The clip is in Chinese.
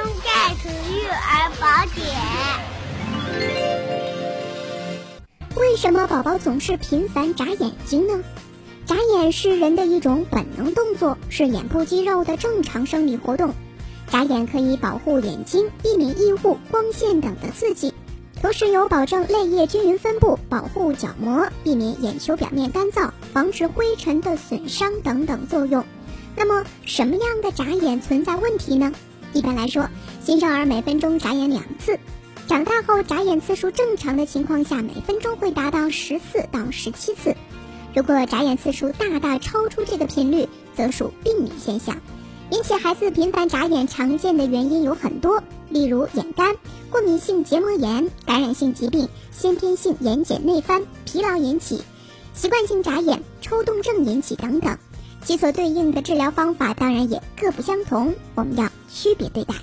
爱听育儿宝典。为什么宝宝总是频繁眨眼睛呢？眨眼是人的一种本能动作，是眼部肌肉的正常生理活动。眨眼可以保护眼睛，避免异物、光线等的刺激。同时有保证泪液均匀分布、保护角膜、避免眼球表面干燥、防止灰尘的损伤等等作用。那么，什么样的眨眼存在问题呢？一般来说，新生儿每分钟眨眼两次，长大后眨眼次数正常的情况下，每分钟会达到十四到十七次。如果眨眼次数大大超出这个频率，则属病理现象。引起孩子频繁眨眼常见的原因有很多，例如眼干、过敏性结膜炎、感染性疾病、先天性眼睑内翻、疲劳引起、习惯性眨眼、抽动症引起等等。其所对应的治疗方法当然也各不相同，我们要区别对待。